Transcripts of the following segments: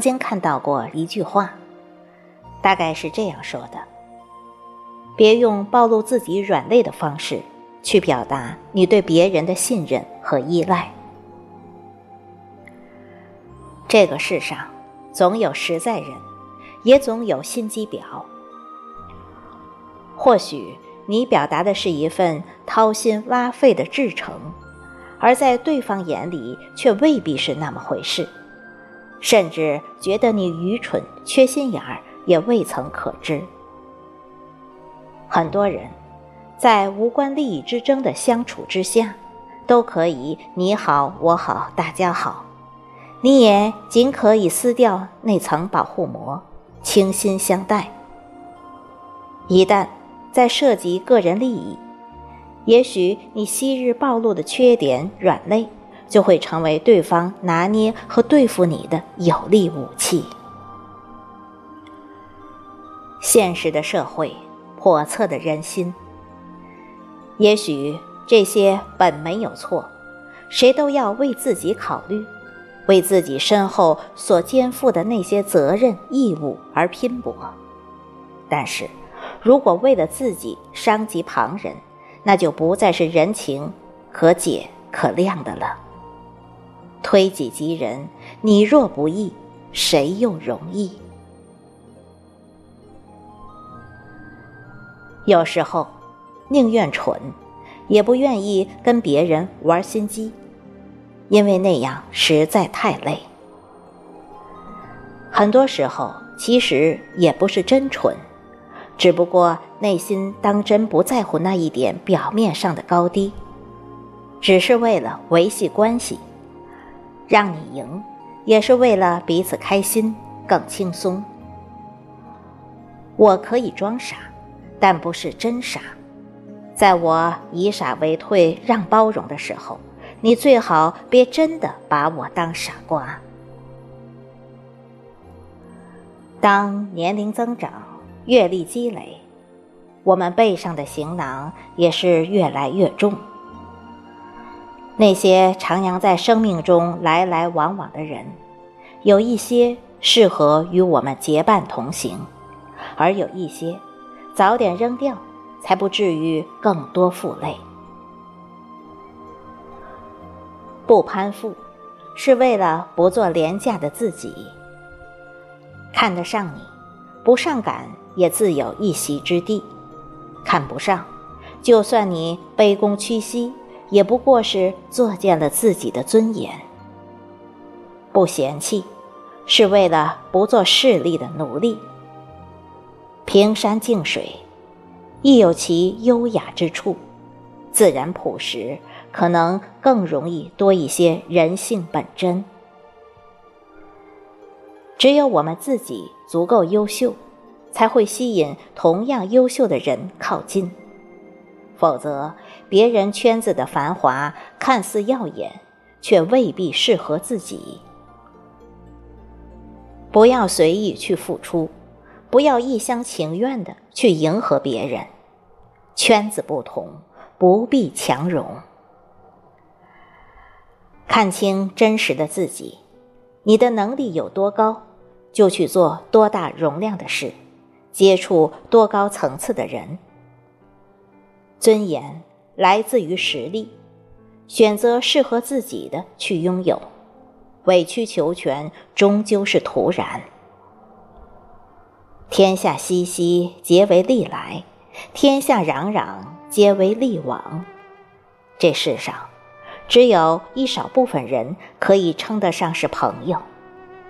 曾经看到过一句话，大概是这样说的：别用暴露自己软肋的方式去表达你对别人的信任和依赖。这个世上总有实在人，也总有心机婊。或许你表达的是一份掏心挖肺的至诚，而在对方眼里却未必是那么回事，甚至觉得你愚蠢、缺心眼儿也未曾可知。很多人，在无关利益之争的相处之下，都可以你好我好大家好，你也仅可以撕掉那层保护膜，倾心相待。一旦在涉及个人利益，也许你昔日暴露的缺点、软肋，就会成为对方拿捏和对付你的有力武器。现实的社会，叵测的人心，也许这些本没有错，谁都要为自己考虑，为自己身后所肩负的那些责任义务而拼搏，但是。如果为了自己伤及旁人，那就不再是人情可解可谅的了。推己及人，你若不易，谁又容易？有时候，宁愿蠢，也不愿意跟别人玩心机，因为那样实在太累。很多时候，其实也不是真蠢。只不过内心当真不在乎那一点表面上的高低，只是为了维系关系，让你赢，也是为了彼此开心更轻松。我可以装傻，但不是真傻。在我以傻为退让包容的时候，你最好别真的把我当傻瓜。当年龄增长。阅历积累，我们背上的行囊也是越来越重。那些徜徉在生命中来来往往的人，有一些适合与我们结伴同行，而有一些早点扔掉，才不至于更多负累。不攀附，是为了不做廉价的自己。看得上你，不上赶。也自有一席之地，看不上，就算你卑躬屈膝，也不过是作践了自己的尊严。不嫌弃，是为了不做势利的奴隶。平山静水，亦有其优雅之处，自然朴实，可能更容易多一些人性本真。只有我们自己足够优秀。才会吸引同样优秀的人靠近，否则别人圈子的繁华看似耀眼，却未必适合自己。不要随意去付出，不要一厢情愿的去迎合别人。圈子不同，不必强融。看清真实的自己，你的能力有多高，就去做多大容量的事。接触多高层次的人，尊严来自于实力，选择适合自己的去拥有，委曲求全终究是徒然。天下熙熙，皆为利来；天下攘攘，皆为利往。这世上，只有一少部分人可以称得上是朋友，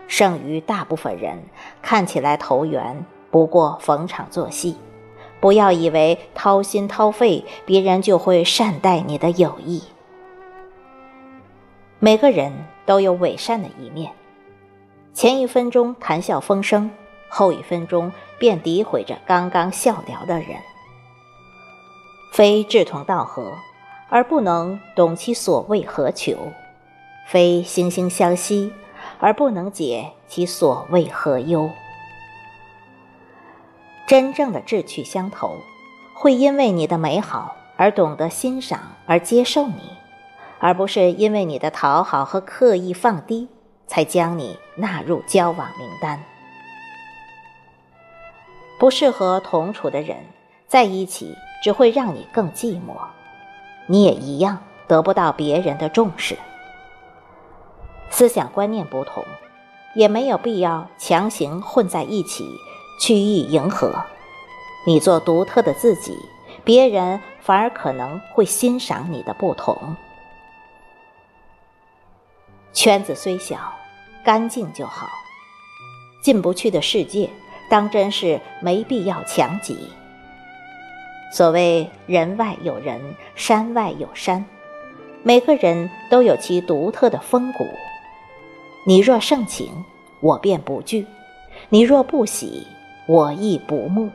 剩余大部分人看起来投缘。不过逢场作戏，不要以为掏心掏肺，别人就会善待你的友谊。每个人都有伪善的一面，前一分钟谈笑风生，后一分钟便诋毁着刚刚笑聊的人。非志同道合，而不能懂其所谓何求；非惺惺相惜，而不能解其所谓何忧。真正的志趣相投，会因为你的美好而懂得欣赏而接受你，而不是因为你的讨好和刻意放低才将你纳入交往名单。不适合同处的人在一起，只会让你更寂寞，你也一样得不到别人的重视。思想观念不同，也没有必要强行混在一起，趋意迎合。你做独特的自己，别人反而可能会欣赏你的不同。圈子虽小，干净就好。进不去的世界，当真是没必要强挤。所谓人外有人，山外有山，每个人都有其独特的风骨。你若盛情，我便不惧；你若不喜，我亦不慕。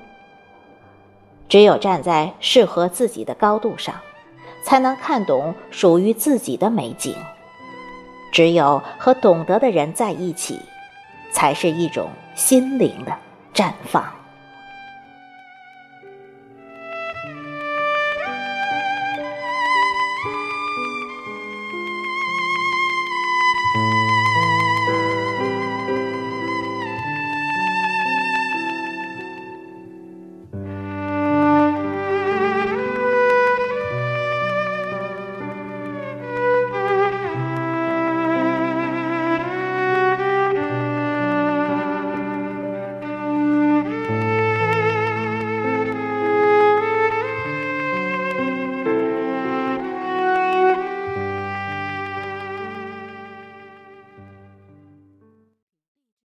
只有站在适合自己的高度上，才能看懂属于自己的美景。只有和懂得的人在一起，才是一种心灵的绽放。